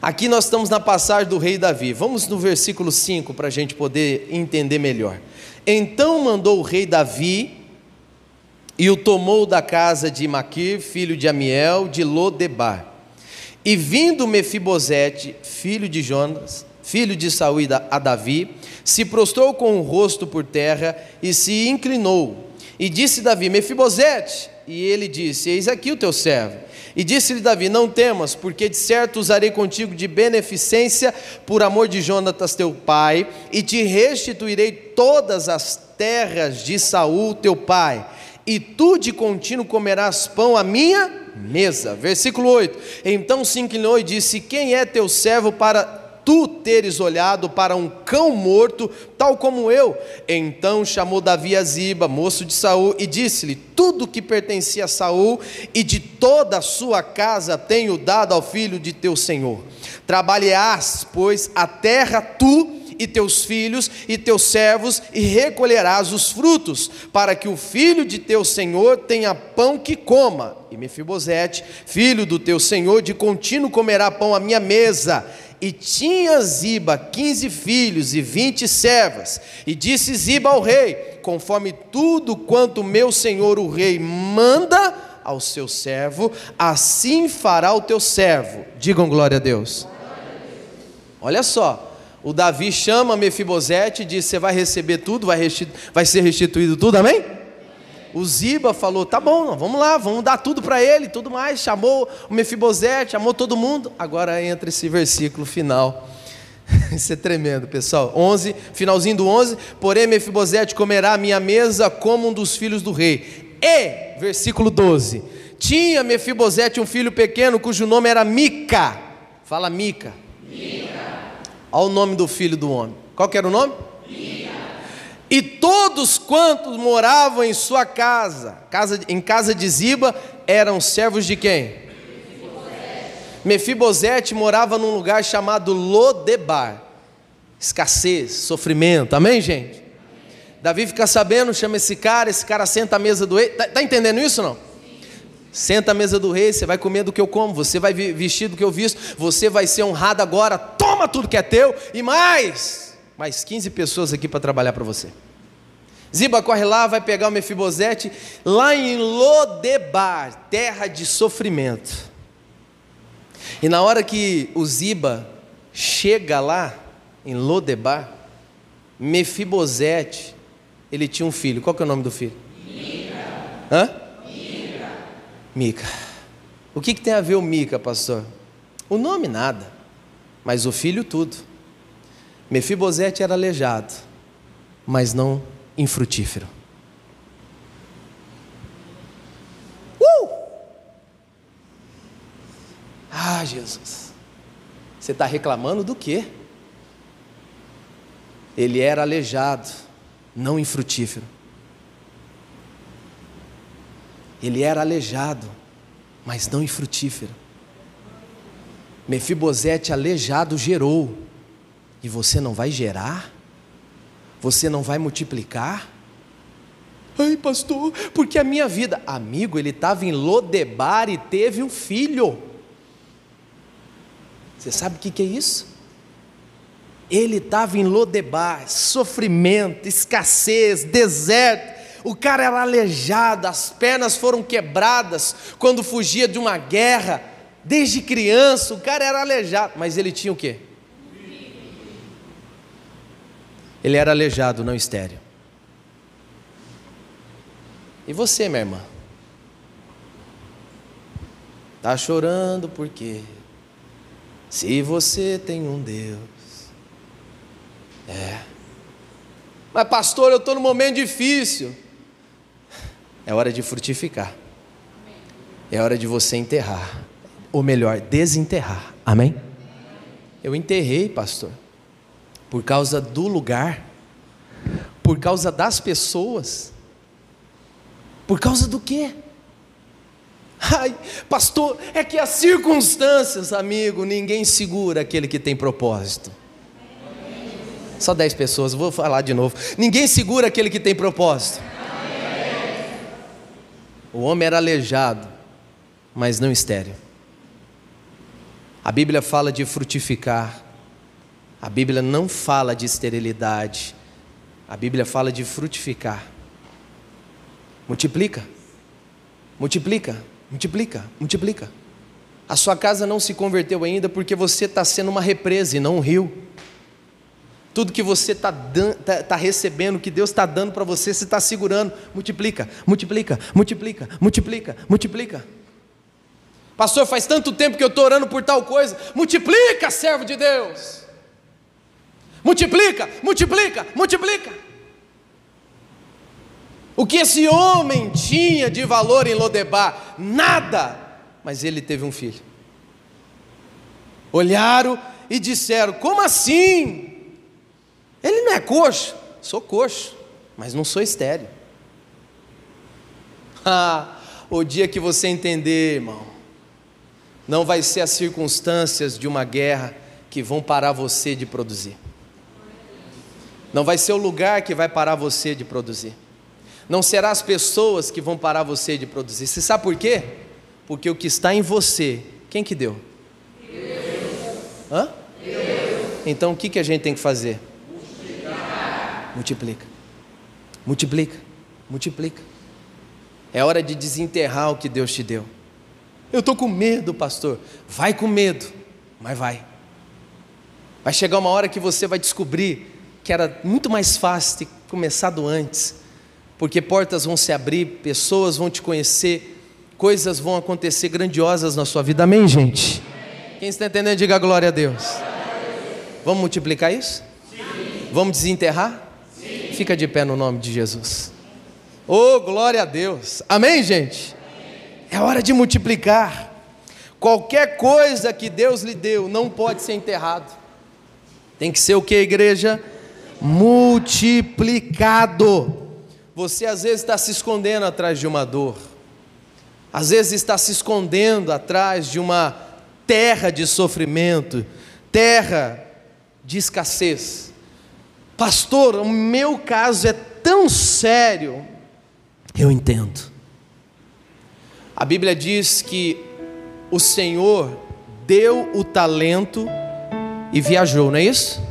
Aqui nós estamos na passagem do rei Davi. Vamos no versículo 5 para a gente poder entender melhor. Então mandou o rei Davi e o tomou da casa de Maquir, filho de Amiel, de Lodebar. E vindo Mefibosete, filho de Jonas, filho de Saúl a Davi, se prostrou com o rosto por terra e se inclinou. E disse Davi: Mefibosete. E ele disse: Eis aqui o teu servo. E disse-lhe Davi: Não temas, porque de certo usarei contigo de beneficência por amor de Jonatas teu pai, e te restituirei todas as terras de Saul teu pai e tu de contínuo comerás pão à minha mesa. Versículo 8: Então se inclinou e disse: Quem é teu servo para tu teres olhado para um cão morto, tal como eu? Então chamou Davi a Ziba, moço de Saul, e disse-lhe: Tudo que pertencia a Saul e de toda a sua casa tenho dado ao filho de teu senhor. Trabalharás, pois, a terra tu e teus filhos e teus servos, e recolherás os frutos, para que o filho de teu senhor tenha pão que coma. E Mefibosete, filho do teu senhor, de contínuo comerá pão à minha mesa, E tinha Ziba quinze filhos e vinte servas. E disse Ziba ao rei: Conforme tudo quanto meu senhor o rei manda ao seu servo, assim fará o teu servo. Digam glória a Deus. Olha só, o Davi chama Mefibosete e diz: Você vai receber tudo, vai, vai ser restituído tudo, amém? O Ziba falou: Tá bom, vamos lá, vamos dar tudo para ele, tudo mais. Chamou o Mefibosete, chamou todo mundo. Agora entra esse versículo final. Isso é tremendo, pessoal. 11, finalzinho do 11. Porém, Mefibosete comerá a minha mesa como um dos filhos do rei. E, versículo 12: Tinha Mefibosete um filho pequeno cujo nome era Mica. Fala Mica. Mica. Olha o nome do filho do homem. Qual que era o nome? E todos quantos moravam em sua casa, casa em casa de Ziba, eram servos de quem? Mefibosete. Morava num lugar chamado Lodebar. Escassez, sofrimento. Amém, gente? Davi fica sabendo, chama esse cara, esse cara senta à mesa do rei. Está tá entendendo isso não? Senta à mesa do rei, você vai comer do que eu como, você vai vestir do que eu visto, você vai ser honrado agora, toma tudo que é teu e mais mais 15 pessoas aqui para trabalhar para você. Ziba corre lá, vai pegar o Mefibosete, lá em Lodebar, terra de sofrimento. E na hora que o Ziba chega lá, em Lodebar, Mefibosete, ele tinha um filho. Qual que é o nome do filho? Mica. Hã? Mica. Mica. O que, que tem a ver o Mica, pastor? O nome nada, mas o filho tudo. Mefibosete era aleijado, mas não infrutífero. Uh! Ah, Jesus. Você está reclamando do quê? Ele era aleijado, não infrutífero. Ele era aleijado, mas não infrutífero. Mefibosete aleijado gerou e você não vai gerar? Você não vai multiplicar? Ai, pastor, porque a minha vida. Amigo, ele estava em Lodebar e teve um filho. Você sabe o que é isso? Ele estava em Lodebar, sofrimento, escassez, deserto. O cara era aleijado, as pernas foram quebradas quando fugia de uma guerra. Desde criança, o cara era aleijado, mas ele tinha o quê? Ele era aleijado, não estéreo. E você, minha irmã? Está chorando por quê? Se você tem um Deus. É. Mas, pastor, eu estou num momento difícil. É hora de frutificar. É hora de você enterrar. Ou melhor, desenterrar. Amém? Eu enterrei, pastor por causa do lugar, por causa das pessoas, por causa do quê? Ai, pastor, é que as circunstâncias, amigo, ninguém segura aquele que tem propósito. Só dez pessoas, vou falar de novo. Ninguém segura aquele que tem propósito. O homem era aleijado, mas não estéreo. A Bíblia fala de frutificar, a Bíblia não fala de esterilidade, a Bíblia fala de frutificar. Multiplica, multiplica, multiplica, multiplica. A sua casa não se converteu ainda porque você está sendo uma represa e não um rio. Tudo que você está tá, tá recebendo, que Deus está dando para você, você está segurando. Multiplica, multiplica, multiplica, multiplica, multiplica. Pastor, faz tanto tempo que eu estou orando por tal coisa. Multiplica, servo de Deus. Multiplica, multiplica, multiplica. O que esse homem tinha de valor em Lodebar? Nada. Mas ele teve um filho. Olharam e disseram: Como assim? Ele não é coxo? Sou coxo, mas não sou estéreo. Ah, o dia que você entender, irmão, não vai ser as circunstâncias de uma guerra que vão parar você de produzir. Não vai ser o lugar que vai parar você de produzir. Não será as pessoas que vão parar você de produzir. Você sabe por quê? Porque o que está em você, quem que deu? Deus. Hã? Deus. Então o que, que a gente tem que fazer? Multiplica. Multiplica. Multiplica. É hora de desenterrar o que Deus te deu. Eu estou com medo, pastor. Vai com medo, mas vai. Vai chegar uma hora que você vai descobrir que era muito mais fácil ter começado antes, porque portas vão se abrir, pessoas vão te conhecer, coisas vão acontecer grandiosas na sua vida. Amém, gente? Quem está entendendo, diga glória a Deus. Vamos multiplicar isso? Vamos desenterrar? Fica de pé no nome de Jesus. Oh, glória a Deus. Amém, gente? É hora de multiplicar. Qualquer coisa que Deus lhe deu não pode ser enterrado. Tem que ser o que, igreja? Multiplicado. Você às vezes está se escondendo atrás de uma dor, às vezes está se escondendo atrás de uma terra de sofrimento, terra de escassez. Pastor, o meu caso é tão sério. Eu entendo. A Bíblia diz que o Senhor deu o talento e viajou, não é isso?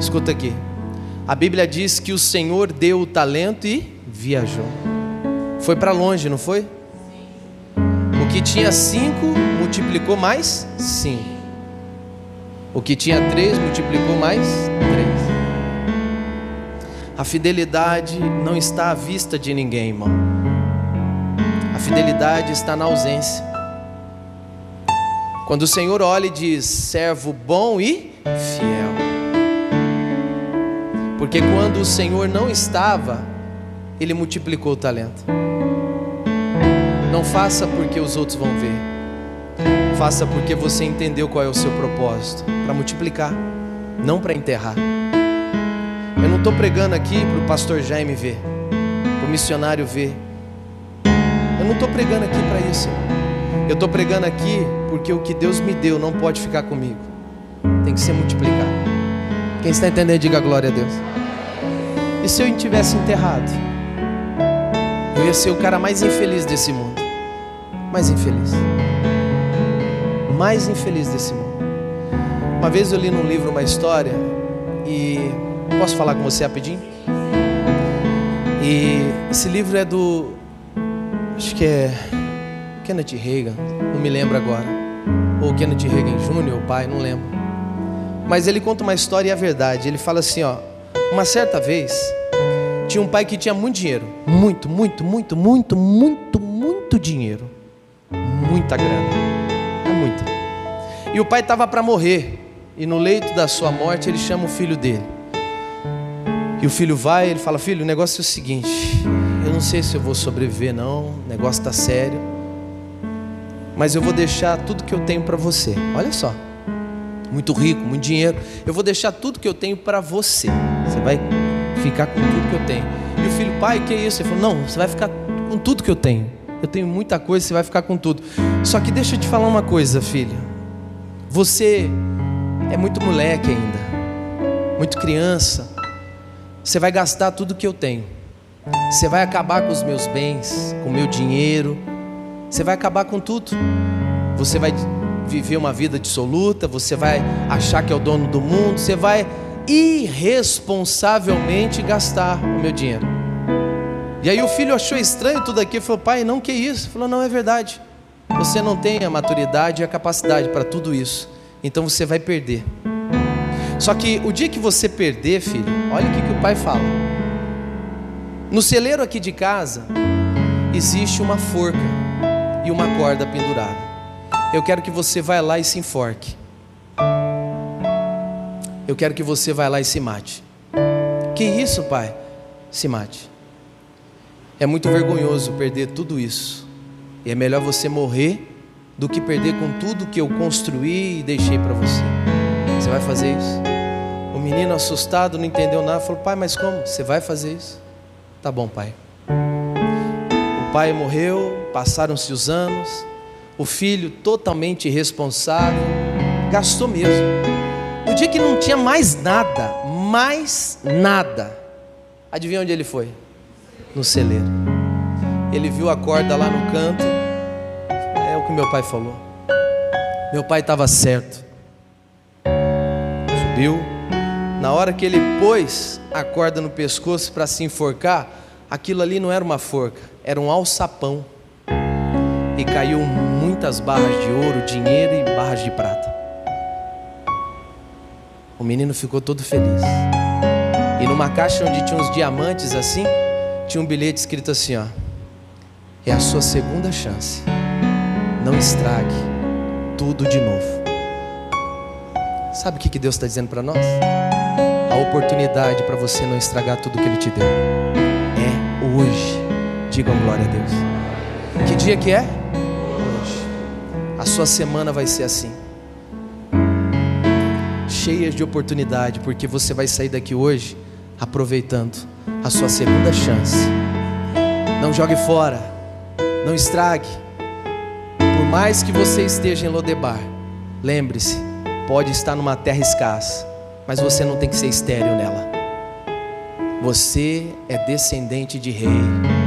Escuta aqui. A Bíblia diz que o Senhor deu o talento e viajou. Foi para longe, não foi? O que tinha cinco multiplicou mais cinco. O que tinha três multiplicou mais três. A fidelidade não está à vista de ninguém, irmão. A fidelidade está na ausência. Quando o Senhor olha e diz: servo bom e fiel. Porque quando o Senhor não estava, Ele multiplicou o talento. Não faça porque os outros vão ver. Faça porque você entendeu qual é o seu propósito para multiplicar, não para enterrar. Eu não estou pregando aqui para o pastor Jaime ver, para o missionário ver. Eu não estou pregando aqui para isso. Eu estou pregando aqui porque o que Deus me deu não pode ficar comigo, tem que ser multiplicado. Quem está entendendo, diga glória a Deus. E se eu tivesse enterrado? Eu ia ser o cara mais infeliz desse mundo. Mais infeliz. Mais infeliz desse mundo. Uma vez eu li num livro uma história e posso falar com você rapidinho? E esse livro é do acho que é Kenneth Reagan, não me lembro agora. Ou Kenneth Reagan Jr., o pai, não lembro. Mas ele conta uma história e a verdade. Ele fala assim, ó, uma certa vez tinha um pai que tinha muito dinheiro, muito, muito, muito, muito, muito, muito dinheiro, muita grana, é muita. E o pai estava para morrer e no leito da sua morte ele chama o filho dele. E o filho vai, ele fala: Filho, o negócio é o seguinte, eu não sei se eu vou sobreviver, não, o negócio está sério mas eu vou deixar tudo que eu tenho para você. Olha só, muito rico, muito dinheiro. Eu vou deixar tudo que eu tenho para você. Você vai ficar com tudo que eu tenho. E o filho, pai, que é isso? Ele falou: Não, você vai ficar com tudo que eu tenho. Eu tenho muita coisa, você vai ficar com tudo. Só que deixa eu te falar uma coisa, filho. Você é muito moleque ainda, muito criança. Você vai gastar tudo que eu tenho. Você vai acabar com os meus bens, com o meu dinheiro você vai acabar com tudo. Você vai viver uma vida dissoluta, você vai achar que é o dono do mundo, você vai irresponsavelmente gastar o meu dinheiro. E aí o filho achou estranho tudo aquilo, falou: "Pai, não que isso?" Ele falou: "Não é verdade. Você não tem a maturidade e a capacidade para tudo isso. Então você vai perder." Só que o dia que você perder, filho, olha o que, que o pai fala. No celeiro aqui de casa existe uma forca e uma corda pendurada. Eu quero que você vá lá e se enforque. Eu quero que você vá lá e se mate. Que isso, pai? Se mate. É muito vergonhoso perder tudo isso. E é melhor você morrer do que perder com tudo que eu construí e deixei para você. Você vai fazer isso? O menino assustado não entendeu nada, falou: "Pai, mas como? Você vai fazer isso?" Tá bom, pai. O pai morreu, passaram-se os anos, o filho totalmente irresponsável, gastou mesmo. Dia que não tinha mais nada, mais nada, adivinha onde ele foi? No celeiro. Ele viu a corda lá no canto, é o que meu pai falou. Meu pai estava certo. subiu. Na hora que ele pôs a corda no pescoço para se enforcar, aquilo ali não era uma forca, era um alçapão. E caiu muitas barras de ouro, dinheiro e barras de prata. O menino ficou todo feliz. E numa caixa onde tinha uns diamantes assim, tinha um bilhete escrito assim: ó, é a sua segunda chance. Não estrague tudo de novo. Sabe o que Deus está dizendo para nós? A oportunidade para você não estragar tudo que Ele te deu é hoje. Digam glória a Deus. Que dia que é? Hoje. A sua semana vai ser assim cheias de oportunidade, porque você vai sair daqui hoje aproveitando a sua segunda chance. Não jogue fora, não estrague. Por mais que você esteja em Lodebar, lembre-se, pode estar numa terra escassa, mas você não tem que ser estéril nela. Você é descendente de rei.